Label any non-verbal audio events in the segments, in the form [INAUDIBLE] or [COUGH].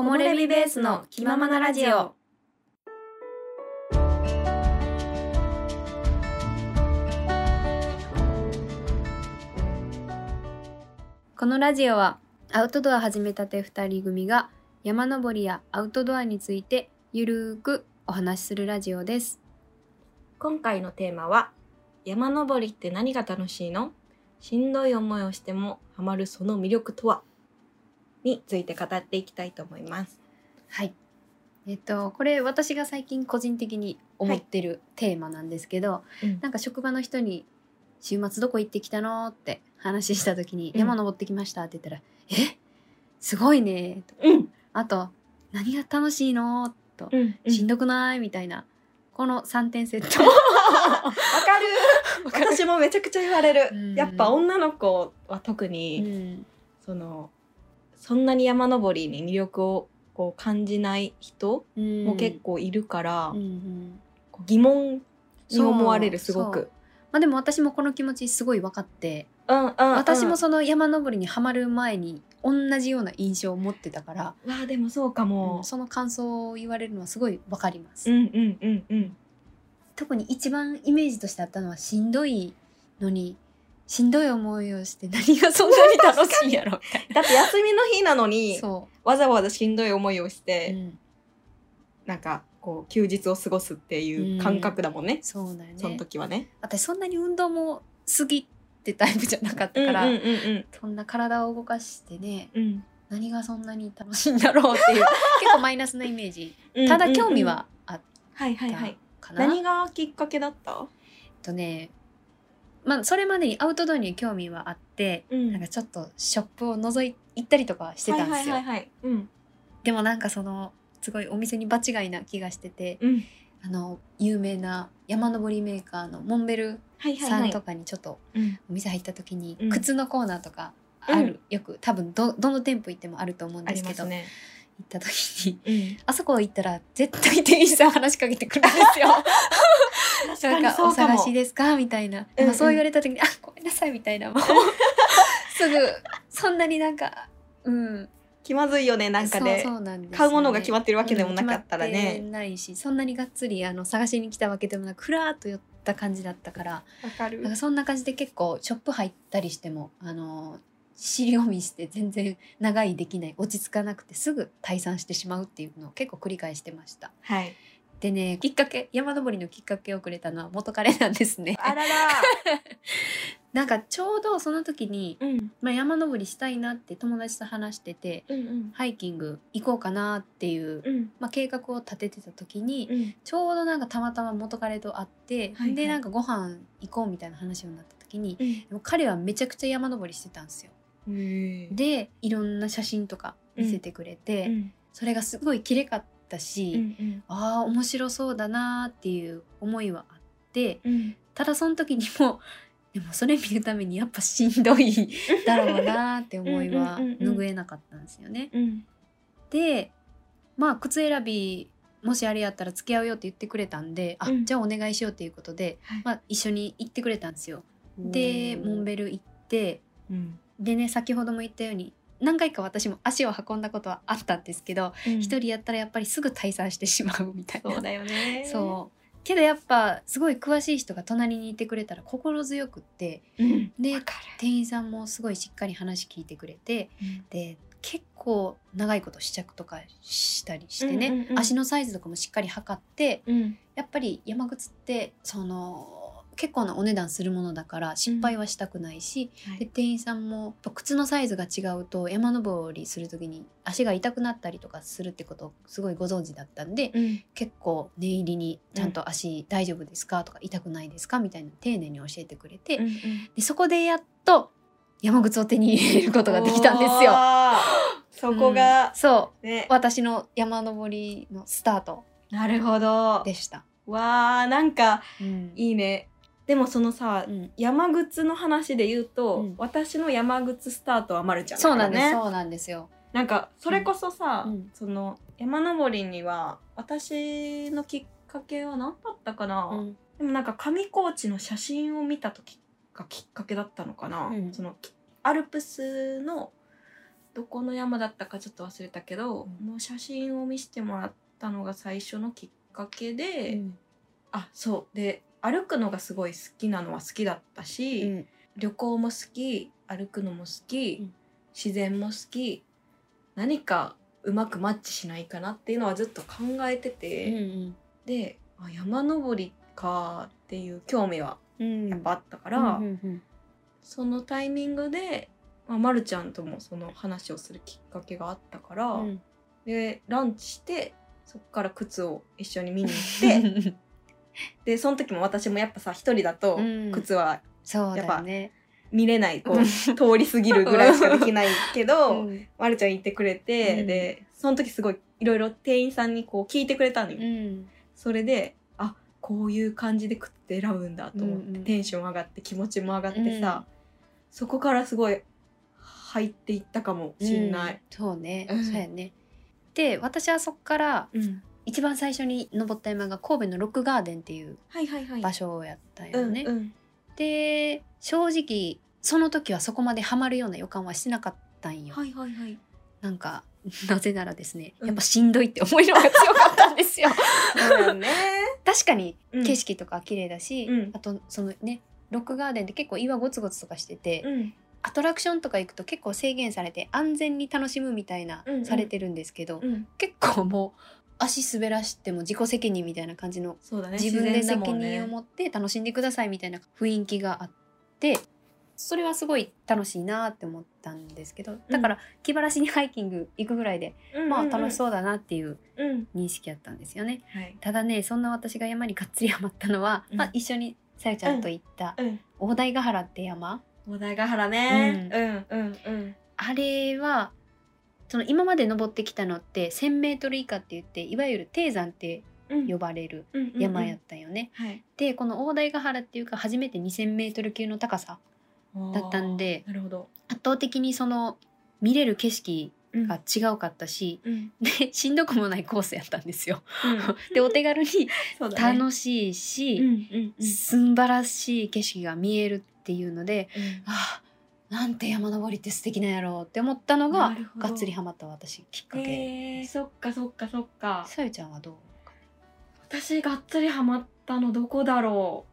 木漏れ日ベースの気ままなラジオ。このラジオはアウトドア始めたて二人組が山登りやアウトドアについてゆるーくお話しするラジオです。今回のテーマは山登りって何が楽しいの？しんどい思いをしてもハマるその魅力とは？について語っていきたいと思います。はい。えっと、これ私が最近個人的に思ってるテーマなんですけど、うんなんか職場の人に「週末どこ行ってきたの?」って話した時に「うん山登ってきました」って言ったら「え？すごいね」とうん、あと「何が楽しいの?」とうん、「しんどくない?」みたいなこの3点セット。[LAUGHS] わかる [LAUGHS] 私もめちゃくちゃ言われる、うんやっぱ女の子は特うに、んそのそんなに山登りに魅力をこう感じない人も結構いるから、うんうん。疑問に思われるすごく。まあでも私もこの気持ちすごい分かって。うんうんうん、私もその山登りにはまる前に同じような印象を持ってたから、わあでもそうかも。うん、その感想を言われるのはすごい分かります、うんうんうんうん。特に一番イメージとしてあったのはしんどいのにしんどい思いをして何がそんなに楽しいんやろだって休みの日なのなにそわざわざしんどい思いをしう、て、うん、なんかこう休日を過ごすっていう感覚だもんね、そうだよそのね時はね。私そんなに運動も好きってタイプじゃなかったから、うんうんうんそんな体を動かしてねうん。何がそんに楽しいんだろうっていう [LAUGHS] 結構マイナスなイメージ。うんただ興味はあっはいはいはい。たかな、何がきっかけだった？とねまあそれまでにアウトドアに興味はあって、うんなんかちょっとショップを覗い行ったりとかはしてたんですよ、でもなんかそのすごいお店に場違いな気がしててうん。あの有名な山登りメーカーのモンベルさんと。かにちょっとうんお店入った時に、うん靴のコーナーとかある、うんよく多分どどの店舗行ってもあると思うんあですけど、ね。行った時にうん。あそこ行ったら絶対店員さん話しかけてくるんですよ。[LAUGHS] なんかお探し。ですか？みたいな、うんうん。まあ、そう言われた時に「あごめんなさい」みたいな。もう [LAUGHS] すぐそんなになんかうん。気まずいよねなんかね。そうそうなんでね。買うものが決まってるわけでもなかったらうん。ないしそんなにがっつりあの探しに来たわけでもなくふらーっと寄った感じだったから。わかる。なんかそんな感じで結構ショップ入ったりしてもあの尻込みして全然長いできない落ち着かなくてすぐ退散してしまうっていうのを結構繰り返してました。はい。でねきっかけ山登りのきっかけをくれたのは元彼なんですね。あらら。[LAUGHS] なんかちょうどその時に、うん。まあ、山登りしたいなって友達と話しててうんうん。ハイキング行こうかなっていう、うん。まあ、計画を立ててた時に、うん。ちょうどなんかたまたま元彼と会って、はいはい。でなんかご飯行こうみたいな話になった時にうん。彼はめちゃくちゃ山登りしてたんですよ。でいろんな写真とか見せてくれて、うん。それがすごい綺麗かったし、うんうん。ああ面白そうだなーっていう思いはあってうん。ただその時にも [LAUGHS] でもそれ見るためにやっぱしんどい [LAUGHS] だろうなーって思いは拭えなかったんですよね。うん。でまあ靴選びもしあれやったら付き合うよって言ってくれたんで、あうん。じゃあお願いしようっていうことで、はい。まあ、一緒に行ってくれたんですよ。でモンベル行ってうん。でね先ほども言ったように何回か私も足を運んだことはあったんですけどうん一、人やったらやっぱりすぐ退散してしまうみたいな。そうだよね。[LAUGHS] そうけどやっぱすごい詳しい人が隣にいてくれたら心強くってうん。で店員さんもすごいしっかり話聞いてくれてる。で結構長いこと試着とかしたりしてね、うんうんうん足のサイズとかもしっかり測ってうん。やっぱり山靴ってその結構なお値段するものだから失敗はしたくないし、で店員さんも靴のサイズが違うと山登りする時に足が痛くなったりとかするってことをすごいご存知だったんで、うん。結構念入りにちゃんと足大丈夫ですか？とか痛くないですか？みたいな丁寧に教えてくれて、うんでそこでやっと山靴を手に入れることができたんですよ。そこうんが、そうね。私の山登りのスタートなるほど。でした。わあなんかうんいいね。でもそのさ、うん。山靴の話で言うと、うん。私の山靴スタートはまるちゃんだそうからね。なんです、そうなんですよ。なんかそれこそさ、うん。その山登りには私のきっかけは何だったかな、うん。でもなんか上高地の写真を見た時がきっかけだったのかな、うん。そのきアルプスのどこの山だったかちょっと忘れたけど、うん。の写真を見せてもらったのが最初のきっかけで、うん。あそう。で歩くのがすごい好きなのは好きだったし、うん。旅行も好き歩くのも好き、うん。自然も好き何かうまくマッチしないかなっていうのはずっと考えてて、うんであ山登りかっていう興味はうん。やっぱあったから、うんうん。そのタイミングで、まあ、まるちゃんともその話をするきっかけがあったから、うん。でランチしてそっから靴を一緒に見に行って [LAUGHS] でその時も私もやっぱさ一人だとうん。靴はそうだよね。見れない、こう通り過ぎるぐらいしかできないけど、[LAUGHS] うん。まるちゃん言ってくれて、うん。でその時すごいいろいろ店員さんにこう聞いてくれたのよ。うん。それであこういう感じで靴って選ぶんだと思って、うんうん。テンション上がって気持ちも上がってさ、そこからすごい入っていったかもしんない。うん。そうね、うん。そうやね。で私はそこからうん一番最初に登った山が神戸のロックガーデンっていう。場所をやったうよね。で正直その時はそこまでハマるような予感はしてなかったんよ。はいはいはい。なんか [LAUGHS] なぜならですねうんやっぱしんどいって思いのが強かったんですよ。[LAUGHS] ね。確かにうん景色とか綺麗だし、うんあとそのねロックガーデンって結構岩ゴツゴツとかしてて、うんアトラクションとか行くと結構制限されて安全に楽しむみたいな、うんうんされてるんですけど、うん。結構もう足滑らしても自己責任みたいな感じのそうだね。自分で責任を持って楽しんでくださいみたいな雰囲気があってそれはすごい楽しいなって思ったんですけどだから気晴らしにハイキング行くぐらいで、まあ楽しうそうだなっていううん。うん。認識やったんですよね。はい。ただねそんな私が山にがっつりハマったのは、うんまあ、一緒にさゆちゃんと行ったうん。大台ヶ原って山お台ヶ原ね。うんうんうん。あれはその今まで登ってきたのって1,000メートル以下って言っていわゆる低山ってうん呼ばれるうんうんうん山やったんよね。はい。でこの大台ヶ原っていうか初めて2,000メートル級の高さだったんであーなるほど。圧倒的にその見れる景色うんが違うかったし、うん。でしんどくもないコースやったんですよ。うん [LAUGHS] でお手軽に。[LAUGHS] 楽しいし、うんうんうん素晴らしい景色が見えるっていうのでうんああなんて山登りって素敵なんやろうって思ったのががっつりハマった私きっかけへえそっかそっかそっか。さゆちゃんはどう私がっつりハマったのどこだろ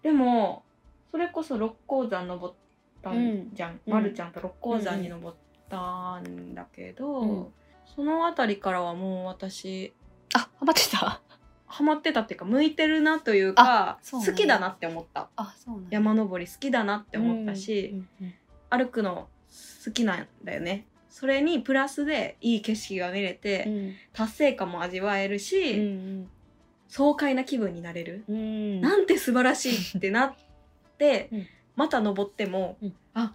う。でもそれこそ六甲山登ったんじゃん、うん。まるちゃんと六甲山に登ったんだけど、うん。その辺りからはもう私あハマってた？ハマってたっていうか向いてるなというか好きだなって思った。あそうなんや。山登り好きだなって思ったし、うんうん歩くの好きなんだよね。それにプラスでいい景色が見れて、うん。達成感も味わえるし、うん爽快な気分になれる、うん。うんなんて素晴らしいってなって、うん。また登っても、うん。あ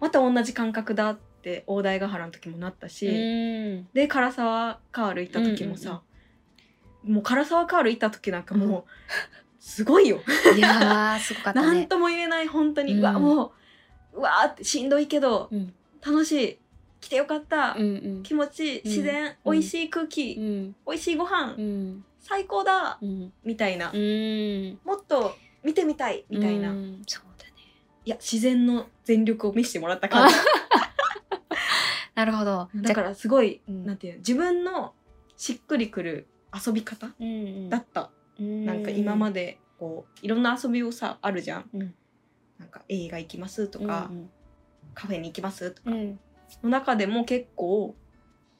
また同じ感覚だって大台ヶ原の時もなったし、うん。で唐沢カール行った時もさ、もう唐沢カール行った時なんかもう、すごいよ。いやーすごかったね。[LAUGHS] なんとも言えない本当に、うん。うわもううわーってしんどいけどうん。楽しい。来てよかった、うんうん。気持ちいい。自然、うん。美味しい空気、うん。美味しいご飯、うん。最高だ、うん。みたいな、うん。もっと見てみたい。みたいな、いうん。そうだね。や自然の全力を見せてもらった感じ。[LAUGHS] なるほど。だからすごい、うん。なんていうの自分のしっくりくる遊び方うんうん。だった、なんか今までこういろんな遊びをさあるじゃん、うんなんか映画行きますとか、うんカフェに行きますとか、うん。うんの中でも結構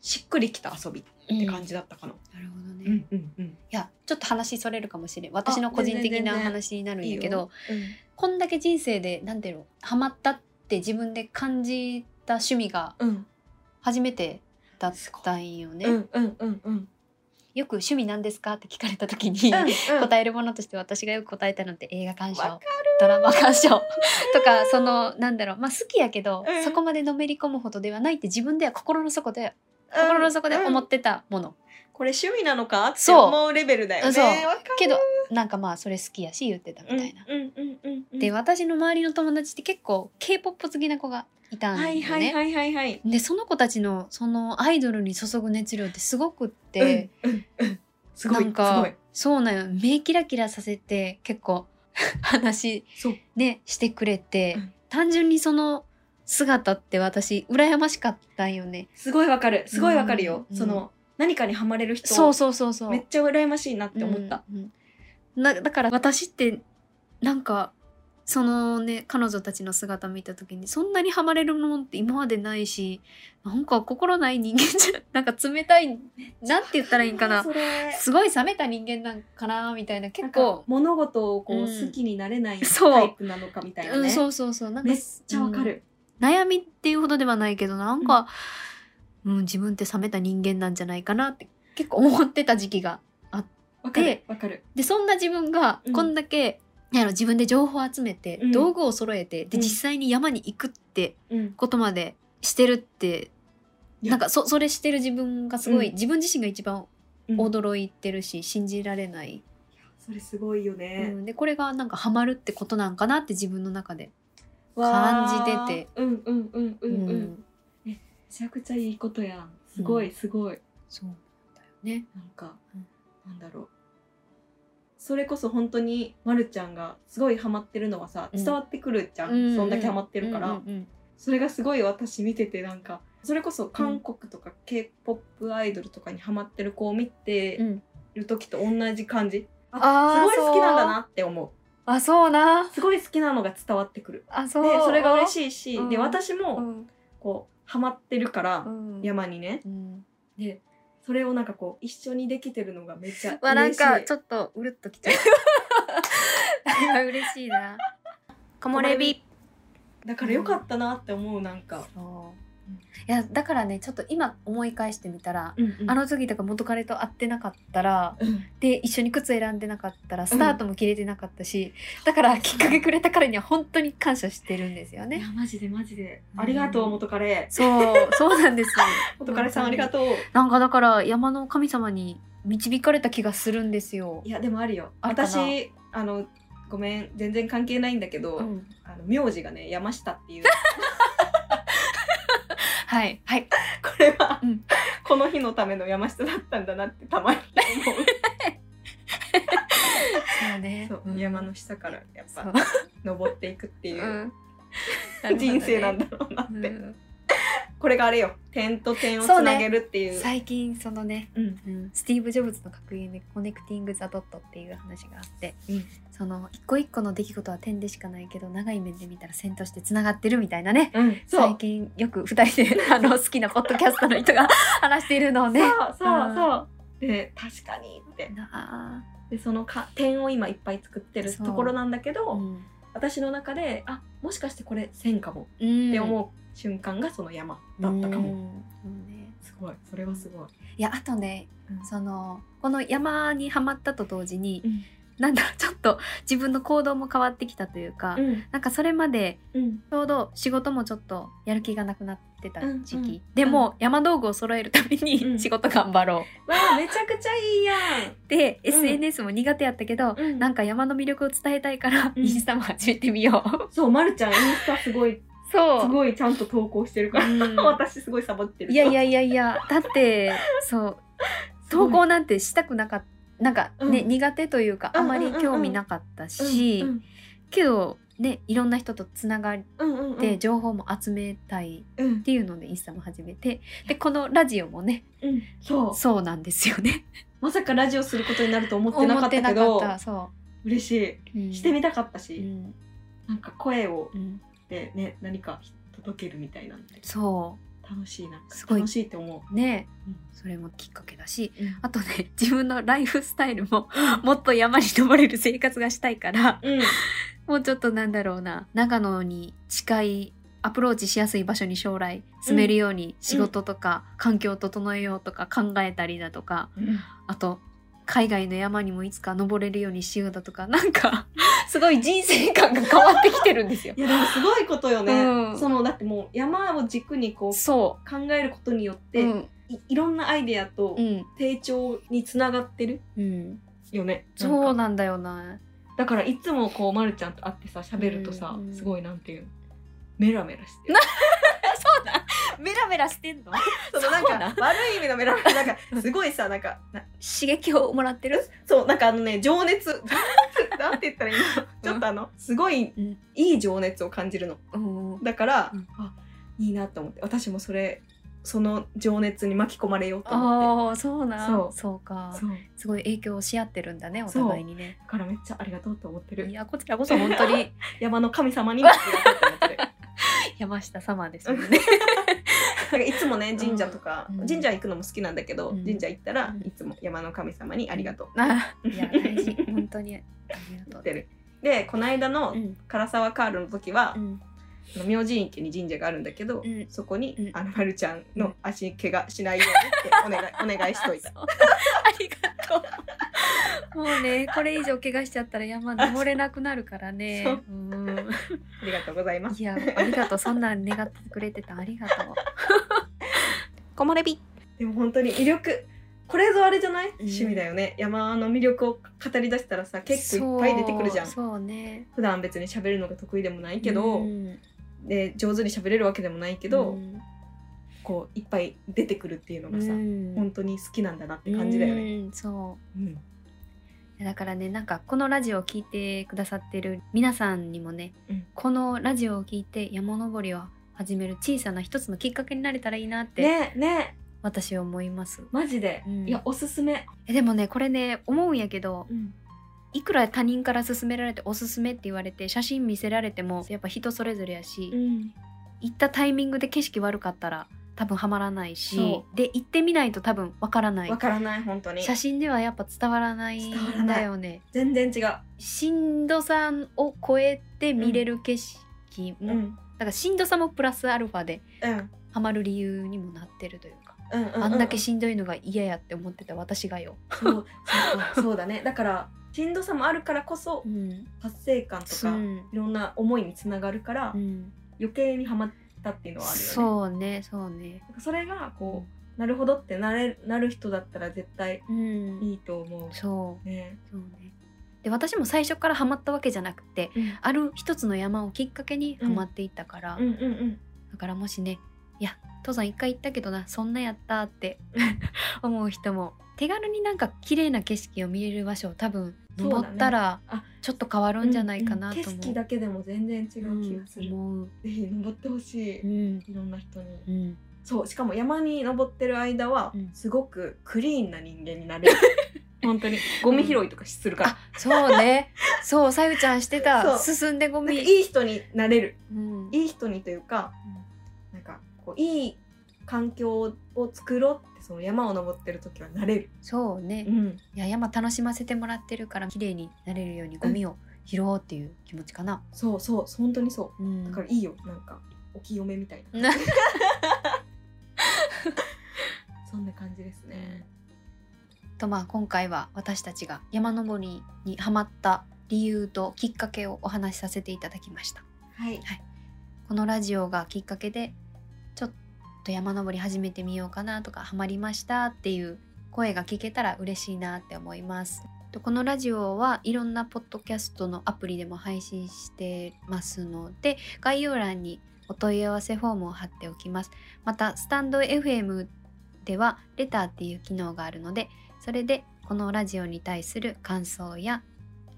しっくりきた遊びって感じだったかな。なるほどね、うんいうんうん。やちょっと話それるかもしれん。私の個人的な話になるんやけどいいよ。こんだけ人生でなんていうのハマったって自分で感じた趣味がうん。初めてだったんよね、うんうんうんうん。よく趣味なんですか？って聞かれた時に、うん [LAUGHS] 答えるものとして私がよく答えたのって映画鑑賞ドラマ鑑賞 [LAUGHS] とかそのなんだろう。まあ好きやけど、うん。そこまでのめり込むほどではないって自分では心の底で心の底で思うん。ってたもの、これ趣味なのか？ってそう。思うレベルだよね。けどなんかまあそれ好きやし言ってたみたいな。で私の周りの友達って結構 k p o p 好きな子がいたんよね。はいはいはいはいはい。でその子たちのそのアイドルに注ぐ熱量ってすごくって、うんうんうん。すごい。なんか。そうなんよ。目キラキラさせて結構 [LAUGHS] 話。ねしてくれて、うん。単純にその姿って私羨ましかったんよね。すごいわかる。すごいわかるよ、うんその何かにハマれる人。そうそうそうそう。めっちゃ羨ましいなって思った、うんだから私ってなんかそのね彼女たちの姿見た時にそんなにハマれるものって今までないしなんか心ない人間じゃ [LAUGHS] なんか冷たいなんて言ったらいいんかな。[LAUGHS] すごい冷めた人間なんかなみたいな。結構物事をこう、うん。好きになれないそう。タイプなのかみたいなね、うん、そうそうそう。なんかめっちゃわかる、うん。悩みっていうほどではないけどなんか、うん。自分って冷めた人間なんじゃないかなって結構思ってた時期がわかるでわかる。でそんな自分がうん。こんだけ、やろ自分で情報を集めて、うん。道具を揃えてでうん。実際に山に行くってうん。ことまでしてるって、いや。なんかそそれしてる自分がすごい、うん。自分自身が一番うん。驚いてるし、信じられない、それすごいようね、ん。でこれがなんかハマるってことなんかなって自分の中で、わー。感じてて。うんうんうんうんうん、うん。めちゃくちゃいいことやん。すごいすごい、そうなんだよね。なんか、うん。なんだろうそれこそ本当にまるちゃんがすごいハマってるのはさうん。伝わってくるじゃん、そんだけハマってるから、うんうんそれがすごい私見ててなんかそれこそ韓国とか k p o p アイドルとかにハマってる子を見うんてうん。る時と同じ感じ、あーすごい好きなんだなって思う。あそうな。すごい好きなのが伝わってくる。あそう。でそれが嬉い、しいし、うん。で私うもん。こうハマってるから、うん、山にね。うん。でそれをなんかこう一緒にできてるのがめっちゃ嬉しい。わなんかちょっとうるっときちゃう。[LAUGHS] 嬉しいな。[LAUGHS] 木漏れ日だからよかったなって思うなんか、そういやだからねちょっと今思い返してみたら、うんうん。あの時とか元彼と会ってなかったらうん。で一緒に靴選んでなかったらスタートも切れてなかったし、だからきっかけくれた彼には本当に感謝してるんですよね。いやマジでマジで。うん。ありがとう元彼。そうそうなんです [LAUGHS] 元彼さんありがとう。なんかだから山の神様に導かれた気がするんですよ。い。やでもあるよ。あ私あのごめん全然関係ないんだけど、うん。あの名字がね山下っていうはい。はい。[LAUGHS] これは、うん。この日のための山下だったんだなってたまに思う。そうね。そう、ん。山の下からやっぱ登っていくっていう、うん。[LAUGHS] 人生なんだろうなって、うんこれがあれよ。点と点をつなげるっていう。最近そのね、うんうん、スティーブ・ジョブズの格言で「コネクティング・ザ・ドット」っていう話があって、うん。その一個一個の出来事は点でしかないけど長い面で見たら線としてつながってるみたいなね。うん、最近よく二人で [LAUGHS] あの好きなポッドキャストの人が話しているのをね。そうそううん。そう。で確かにって。なでそのか点を今いっぱい作ってるところなんだけあ、ど、うん私の中であもしかしてこれ線かもうん。って思う瞬間がその山だったかも、すごい。それはすごい、いやあとねうん。そのこの山にはまったと同時に、うん。なんだろうちょっと自分の行動も変わってきたというか、うん。なんかそれまでうん。ちょうど仕事もちょっとやる気がなくなってた時期、うんうん。でも、山道具を揃えるためうにん。仕事頑張ろう、わあめちゃくちゃいいやで、うん SNS も苦手やったけど、ん、うん。なんか山の魅力を伝えたいから、うん。インスタも始めてみよう。そうまるちゃんインスタすごいそう。すごいちゃんと投稿してるから、うん。私すごいサボってる。いやいやいやいやだってそう。投稿なんてしたくなかった。なんかね、うん。苦手というかあまり興味なかったし、うん。けどねいろんな人とつながっうんうんうん。て情報も集めたいうん。っていうのでインスタも始めてでこのラジオもねうん。そう。そうなんですよね。まさかラジオすることになると思ってなかったけ思どってなかった。そ嬉しい、う、うん。してみたかったし、うん。なんか声をうん。でね何か届けるみたいなんで。そ楽しいなすごい。楽しいって思う。ね、うん。それもきっかけだし。う、あとね [LAUGHS] 自分のライフスタイルももっと山に登れる生活がしたいからうん。[LAUGHS] もうちょっとなんだろうな。長野に近いアプローチしやすい場所に将来住めるように仕事とか環境を整えようとか考えたりだとか、うん。あと海外の山にもいつか登れるようにしようだとかなんかすごい人生観が変わってきてるんですよ。い。やでもすごいことよね、うん。そのだってもう山を軸にこうそ考えることによっう、て、うん。いいろんなアイデアとうん。成長につながってるうん、よね。そうなんだよな。だからいつもこうまるちゃんと会ってさ喋るとさ、うん。すごいなんていうの。メラメラして [LAUGHS] メラメラしてんの？[LAUGHS] そのなんそうなか悪い意味のメラメラなんかすごいさなんかな刺激をもらってる？そうなんかあのね情熱。[LAUGHS] なんて言ったらいいの？ちょっとあのすごいうん。いい情熱を感じるの。うん。だから、うん。あいいなと思って。私もそれその情熱に巻き込まれようと思っああそうなん？そう。そうか。てそう。すごい影響をし合ってるんだねおそう。互いにね。だからめっちゃありがとうと思ってる。いやこちらこそ本当に [LAUGHS] 山の神様にもありがとうと思ってる。山下様ですもんねなんかいつもね神社とか、うん。神社行くのも好きなんだけど、うん。神社行ったらうん。いつも山の神様にありがとう。あいや大事。本当に。ありがとうてる。でこの間のうん。唐沢カールの時は明神池に神社があるんだけど、うん。そこに、うん。あのまるちゃんの足怪我しないようにってお願い [LAUGHS] お願いしといた。ありがとう。もうね、これ以上怪我しちゃったら山登れなくなるからね。う。ん。ありがとうございます。いや、ありがとう。そんなん願ってくれてた。ありがとう。木漏れ日でも本当に魅力。これぞあれじゃない、ん。趣味だよね。山の魅力を語り出したらさ結構いっぱい出てくるじゃん。そうね。普段別に喋るのが得意でもないけど、うん。で上手に喋れるわけでもないけど、うん。こういっぱい出てくるっていうのがさ、うん。本当に好きなんだなって感じだよね。うんそう。ん。う。だからね、なんかこのラジオを聞いてくださってる皆さんにもね、うん。このラジオを聞いて山登りを始める小さな一つのきっかけになれたらいいなってねね。私は思います。マジで、うん。いやおすすめ。えでもねこれね思うんやけどうん。いくら他人から勧められておすすめって言われて写真見せられてもやっぱ人それぞれやし、うん。行ったタイミングで景色悪かったら多分ハマらないしそで行ってみないと多分わからない。わからない本当に。写真ではやっぱ伝わらないんだよね。全然違う。しんどさを超えて見れる景色も、うんだからしんどさもプラスアルファでうん。ハマる理由にもなってるというか、うんうんうん。あんだけしんどいのが嫌やって思ってた私がよ、そうそうだね。だからしんどさもあるからこそうん。達成感とか、う。んいろんな思いにつながるから、うん。余計にハマったっていうのはあるよね。そうねそうね。それがこうなるほどってなれなる人だったら絶対うん。いいと思そうう。ね。そうねで私も最初からハマったわけじゃなくてある一つの山をきっかけにハマっていったから、うんうんうん。だからもしねいや登山一回行ったけどなそんなやったって [LAUGHS] 思う人も手軽になんか綺麗な景色を見れる場所を多分登ったらあちょっと変わるんじゃないかなとうんうん思う。景色だけでも全然違う気がする。うん思うぜひ登ってほしい。うんいろんな人に。うんそうしかも山に登ってる間はうんすごくクリーンな人間になれる。本当にゴミ拾いとかするから。あそうねそうさゆちゃんしてたそう進んでゴなんかミいい人になれる。うんいい人にというか、なんかこういい環境を作ろうってその山を登ってる時はなれる。そうねん。いや山楽しませてもらってるから綺麗になれるようにゴミを拾おうっていう気持ちかな。そうそう本当にそうう。んだからいいよなんかお清めみたいな。な [LAUGHS] そんな感じですね。とまあ今回は私たちが山登りにハマった理由ときっかけをお話しさせていただきました。はい。このラジオがきっかけでちょっと山登り始めてみようかなとかハマりましたっていう声が聞けたら嬉しいなって思います。とこのラジオはいろんなポッドキャストのアプリでも配信してますので概要欄にお問い合わせフォームを貼っておきます。またスタンド FM ではレターっていう機能があるのでそれでこのラジオに対する感想や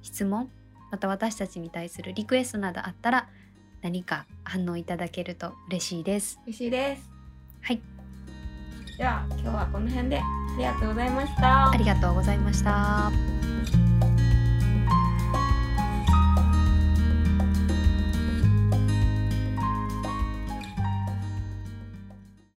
質問また私たちに対するリクエストなどあったら何か反応いただけると嬉しいです。嬉しいです。はい、では今日はこの辺でありがとうございましたあ。りがとうございました。